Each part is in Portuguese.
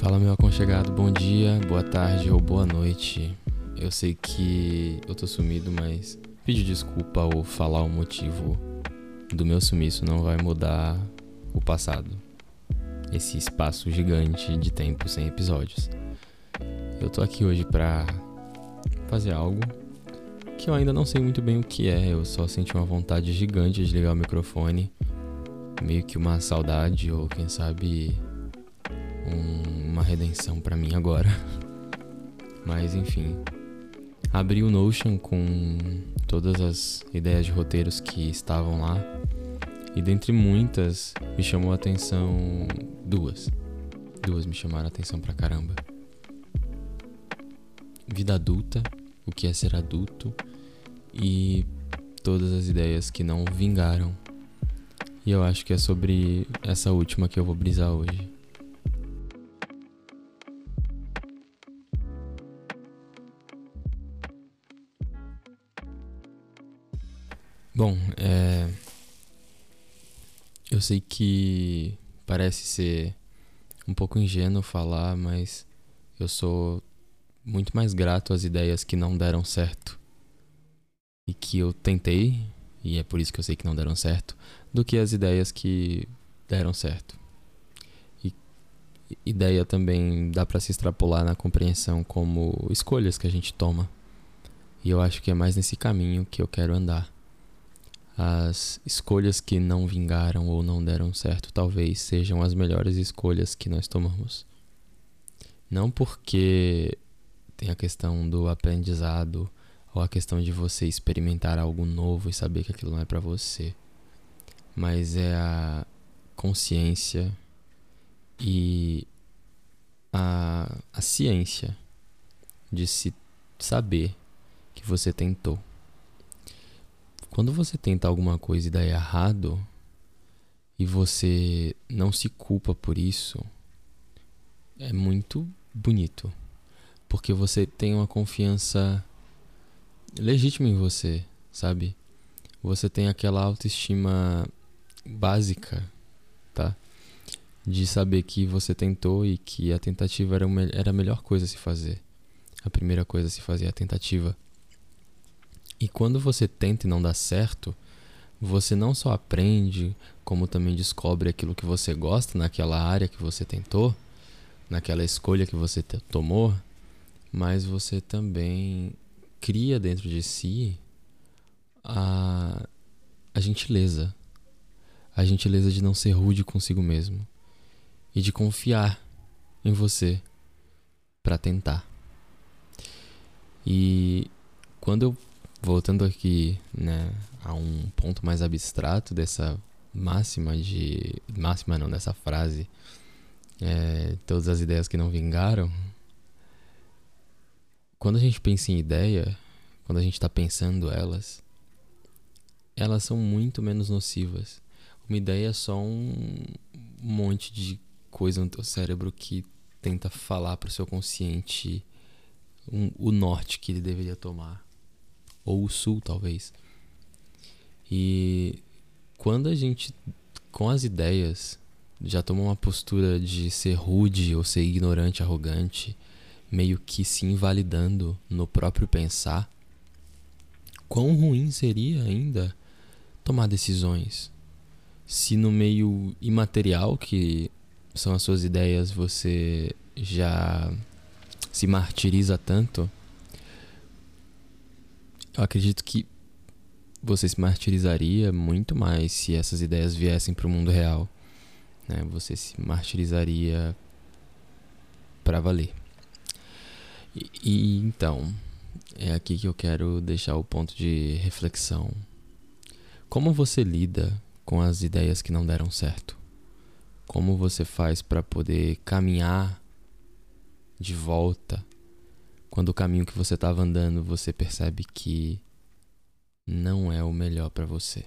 Fala, meu aconchegado, bom dia, boa tarde ou boa noite. Eu sei que eu tô sumido, mas pedir desculpa ou falar o motivo do meu sumiço não vai mudar o passado. Esse espaço gigante de tempo sem episódios. Eu tô aqui hoje pra fazer algo que eu ainda não sei muito bem o que é, eu só senti uma vontade gigante de ligar o microfone, meio que uma saudade ou quem sabe um, uma redenção para mim agora. Mas enfim, abri o Notion com todas as ideias de roteiros que estavam lá. E dentre muitas, me chamou a atenção duas. Duas me chamaram a atenção pra caramba. Vida adulta, o que é ser adulto e todas as ideias que não vingaram. E eu acho que é sobre essa última que eu vou brisar hoje. Bom, é... eu sei que parece ser um pouco ingênuo falar, mas eu sou muito mais grato às ideias que não deram certo e que eu tentei, e é por isso que eu sei que não deram certo, do que as ideias que deram certo. E ideia também dá para se extrapolar na compreensão como escolhas que a gente toma. E eu acho que é mais nesse caminho que eu quero andar as escolhas que não vingaram ou não deram certo talvez sejam as melhores escolhas que nós tomamos. Não porque tem a questão do aprendizado ou a questão de você experimentar algo novo e saber que aquilo não é para você, mas é a consciência e a, a ciência de se saber que você tentou. Quando você tenta alguma coisa e dá errado e você não se culpa por isso, é muito bonito. Porque você tem uma confiança legítima em você, sabe? Você tem aquela autoestima básica, tá? De saber que você tentou e que a tentativa era, era a melhor coisa a se fazer. A primeira coisa a se fazer é a tentativa. E quando você tenta e não dá certo, você não só aprende, como também descobre aquilo que você gosta naquela área que você tentou, naquela escolha que você tomou, mas você também cria dentro de si a, a gentileza. A gentileza de não ser rude consigo mesmo e de confiar em você para tentar. E quando eu voltando aqui, né, a um ponto mais abstrato dessa máxima de máxima não dessa frase, é, todas as ideias que não vingaram. Quando a gente pensa em ideia, quando a gente está pensando elas, elas são muito menos nocivas. Uma ideia é só um monte de coisa no teu cérebro que tenta falar para o seu consciente um, o norte que ele deveria tomar ou o sul, talvez. E quando a gente, com as ideias, já toma uma postura de ser rude ou ser ignorante, arrogante, meio que se invalidando no próprio pensar, quão ruim seria ainda tomar decisões? Se no meio imaterial, que são as suas ideias, você já se martiriza tanto, eu acredito que você se martirizaria muito mais se essas ideias viessem para o mundo real. Né? Você se martirizaria para valer. E, e então, é aqui que eu quero deixar o ponto de reflexão. Como você lida com as ideias que não deram certo? Como você faz para poder caminhar de volta quando o caminho que você estava andando você percebe que não é o melhor para você.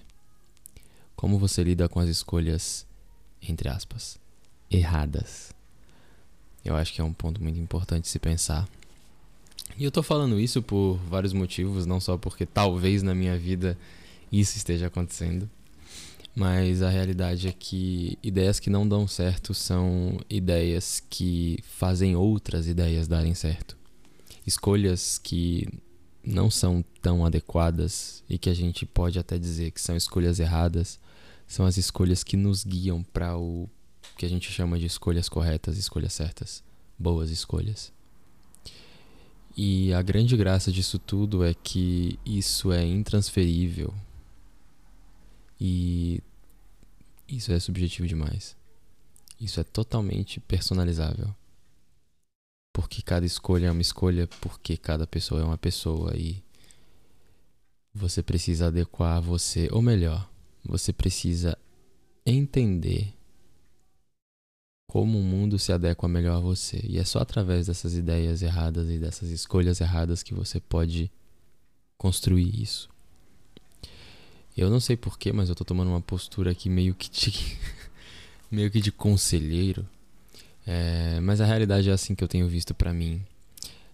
Como você lida com as escolhas, entre aspas, erradas? Eu acho que é um ponto muito importante se pensar. E eu tô falando isso por vários motivos, não só porque talvez na minha vida isso esteja acontecendo, Mas a realidade é que ideias que não dão certo são ideias que fazem outras ideias darem certo. Escolhas que não são tão adequadas e que a gente pode até dizer que são escolhas erradas são as escolhas que nos guiam para o que a gente chama de escolhas corretas, escolhas certas, boas escolhas. E a grande graça disso tudo é que isso é intransferível e isso é subjetivo demais. Isso é totalmente personalizável. Porque cada escolha é uma escolha, porque cada pessoa é uma pessoa e você precisa adequar você, ou melhor, você precisa entender como o mundo se adequa melhor a você. E é só através dessas ideias erradas e dessas escolhas erradas que você pode construir isso. Eu não sei porquê, mas eu tô tomando uma postura aqui meio que de, meio que de conselheiro. É, mas a realidade é assim que eu tenho visto para mim.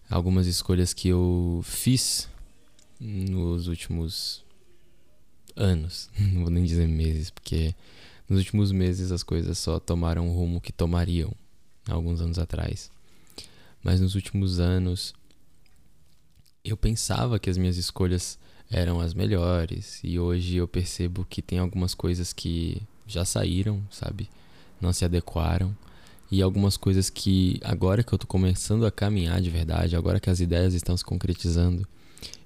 Algumas escolhas que eu fiz nos últimos anos, não vou nem dizer meses, porque nos últimos meses as coisas só tomaram o rumo que tomariam alguns anos atrás. Mas nos últimos anos eu pensava que as minhas escolhas eram as melhores. E hoje eu percebo que tem algumas coisas que já saíram, sabe? Não se adequaram. E algumas coisas que agora que eu tô começando a caminhar de verdade, agora que as ideias estão se concretizando,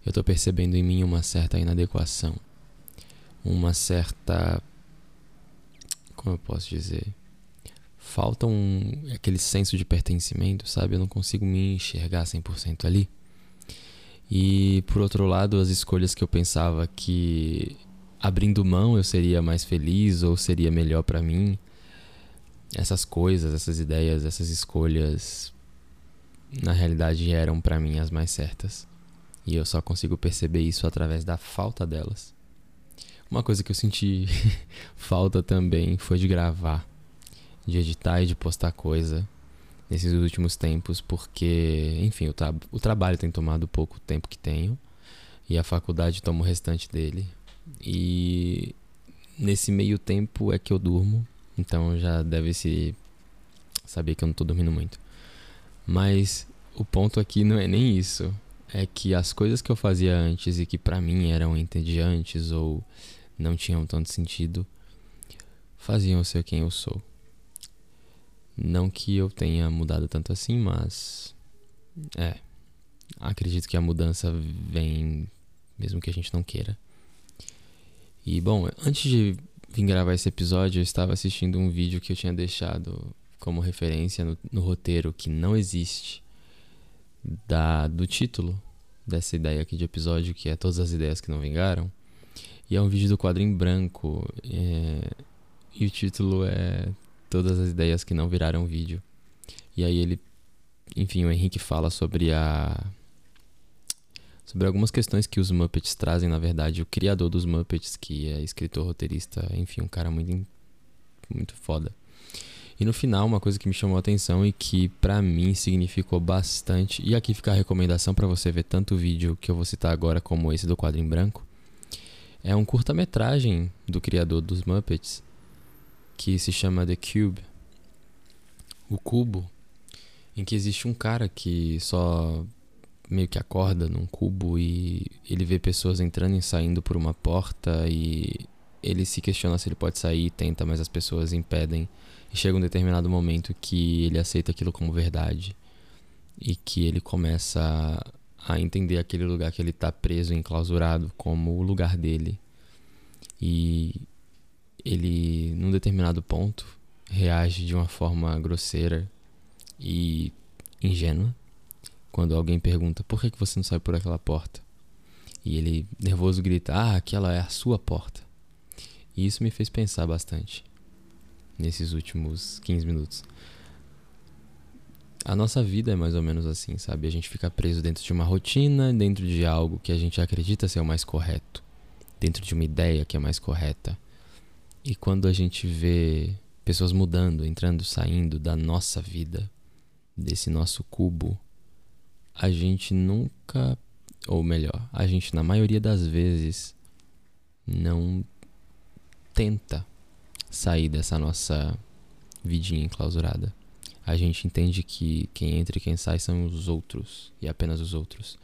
eu tô percebendo em mim uma certa inadequação. Uma certa. Como eu posso dizer? Falta um, aquele senso de pertencimento, sabe? Eu não consigo me enxergar 100% ali. E por outro lado, as escolhas que eu pensava que abrindo mão eu seria mais feliz ou seria melhor para mim, essas coisas, essas ideias, essas escolhas na realidade eram para mim as mais certas. E eu só consigo perceber isso através da falta delas. Uma coisa que eu senti falta também foi de gravar, de editar e de postar coisa nesses últimos tempos, porque, enfim, o, tra o trabalho tem tomado pouco tempo que tenho e a faculdade toma o restante dele. E nesse meio tempo é que eu durmo, então já deve se saber que eu não tô dormindo muito. Mas o ponto aqui não é nem isso, é que as coisas que eu fazia antes e que para mim eram entediantes ou não tinham tanto sentido, faziam eu ser quem eu sou. Não que eu tenha mudado tanto assim, mas. É. Acredito que a mudança vem mesmo que a gente não queira. E bom, antes de vir gravar esse episódio, eu estava assistindo um vídeo que eu tinha deixado como referência no, no roteiro que não existe da do título dessa ideia aqui de episódio, que é Todas as Ideias que Não Vingaram. E é um vídeo do quadro em branco. É, e o título é todas as ideias que não viraram vídeo. E aí ele, enfim, o Henrique fala sobre a sobre algumas questões que os Muppets trazem, na verdade, o criador dos Muppets, que é escritor, roteirista, enfim, um cara muito muito foda. E no final, uma coisa que me chamou a atenção e que para mim significou bastante, e aqui fica a recomendação para você ver tanto o vídeo que eu vou citar agora como esse do quadro em branco, é um curta-metragem do criador dos Muppets, que se chama The Cube, o cubo, em que existe um cara que só meio que acorda num cubo e ele vê pessoas entrando e saindo por uma porta e ele se questiona se ele pode sair, tenta, mas as pessoas impedem. E chega um determinado momento que ele aceita aquilo como verdade e que ele começa a entender aquele lugar que ele está preso, enclausurado, como o lugar dele. E ele, num determinado ponto, reage de uma forma grosseira e ingênua quando alguém pergunta por que, você não sai por aquela porta. E ele, nervoso, grita: Ah, aquela é a sua porta. E isso me fez pensar bastante nesses últimos 15 minutos. A nossa vida é mais ou menos assim, sabe? A gente fica preso dentro de uma rotina, dentro de algo que a gente acredita ser o mais correto, dentro de uma ideia que é mais correta. E quando a gente vê pessoas mudando, entrando, saindo da nossa vida, desse nosso cubo, a gente nunca, ou melhor, a gente na maioria das vezes não tenta sair dessa nossa vidinha enclausurada. A gente entende que quem entra e quem sai são os outros e apenas os outros.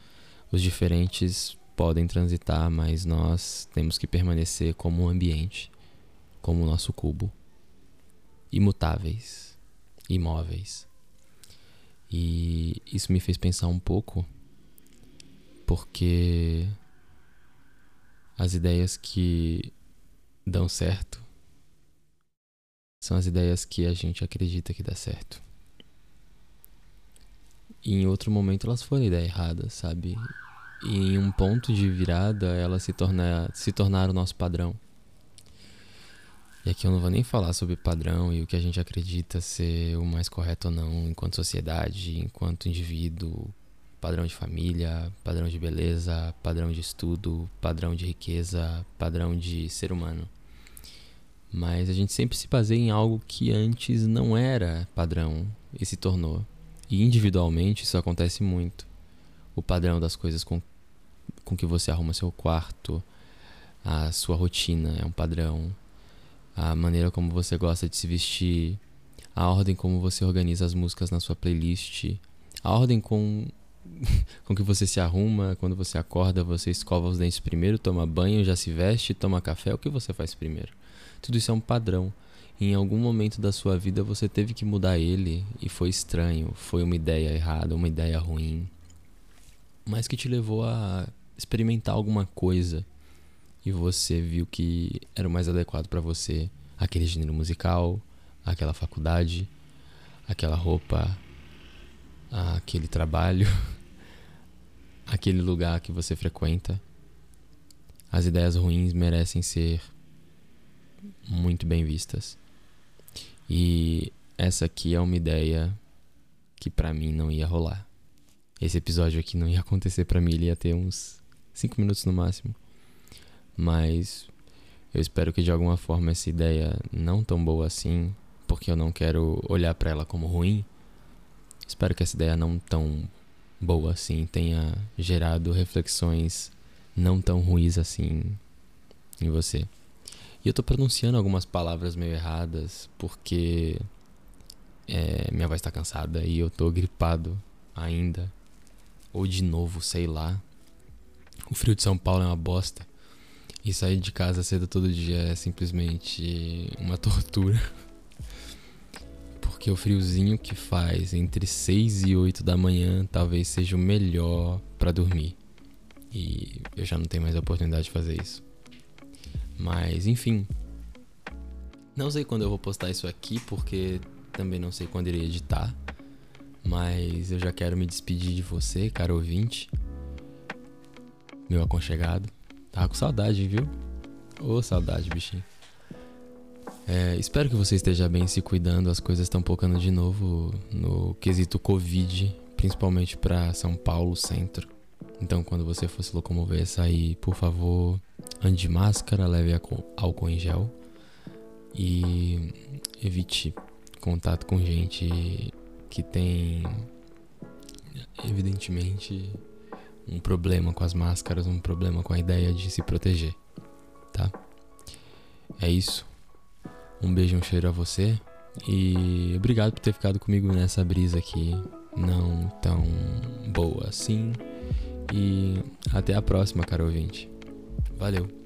Os diferentes podem transitar, mas nós temos que permanecer como um ambiente, como o nosso cubo, imutáveis, imóveis. E isso me fez pensar um pouco, porque as ideias que dão certo são as ideias que a gente acredita que dá certo. E em outro momento elas foram ideia errada, sabe? E em um ponto de virada elas se, torna, se tornaram o nosso padrão. E aqui eu não vou nem falar sobre padrão e o que a gente acredita ser o mais correto ou não enquanto sociedade, enquanto indivíduo, padrão de família, padrão de beleza, padrão de estudo, padrão de riqueza, padrão de ser humano. Mas a gente sempre se baseia em algo que antes não era padrão e se tornou. E individualmente isso acontece muito. O padrão das coisas com, com que você arruma seu quarto, a sua rotina é um padrão, a maneira como você gosta de se vestir, a ordem como você organiza as músicas na sua playlist, a ordem com com que você se arruma, quando você acorda, você escova os dentes primeiro, toma banho, já se veste, toma café, o que você faz primeiro? Tudo isso é um padrão em algum momento da sua vida você teve que mudar ele e foi estranho, foi uma ideia errada, uma ideia ruim, mas que te levou a experimentar alguma coisa e você viu que era o mais adequado para você, aquele gênero musical, aquela faculdade, aquela roupa, aquele trabalho, aquele lugar que você frequenta. As ideias ruins merecem ser muito bem vistas. E essa aqui é uma ideia que para mim não ia rolar. Esse episódio aqui não ia acontecer para mim, ele ia ter uns 5 minutos no máximo. Mas eu espero que de alguma forma essa ideia não tão boa assim, porque eu não quero olhar para ela como ruim. Espero que essa ideia não tão boa assim tenha gerado reflexões não tão ruins assim em você. E eu tô pronunciando algumas palavras meio erradas porque é, minha voz tá cansada e eu tô gripado ainda. Ou de novo, sei lá. O frio de São Paulo é uma bosta. E sair de casa cedo todo dia é simplesmente uma tortura. Porque o friozinho que faz entre 6 e 8 da manhã talvez seja o melhor para dormir. E eu já não tenho mais a oportunidade de fazer isso. Mas, enfim. Não sei quando eu vou postar isso aqui, porque também não sei quando irei editar. Mas eu já quero me despedir de você, caro ouvinte. Meu aconchegado. Tava com saudade, viu? Ô, oh, saudade, bichinho. É, espero que você esteja bem se cuidando. As coisas estão focando de novo no quesito Covid, principalmente para São Paulo, centro. Então, quando você for se locomover, sair, por favor, ande de máscara, leve álcool em gel e evite contato com gente que tem, evidentemente, um problema com as máscaras, um problema com a ideia de se proteger, tá? É isso. Um beijo, um cheiro a você e obrigado por ter ficado comigo nessa brisa aqui, não tão boa assim. E até a próxima, caro ouvinte. Valeu!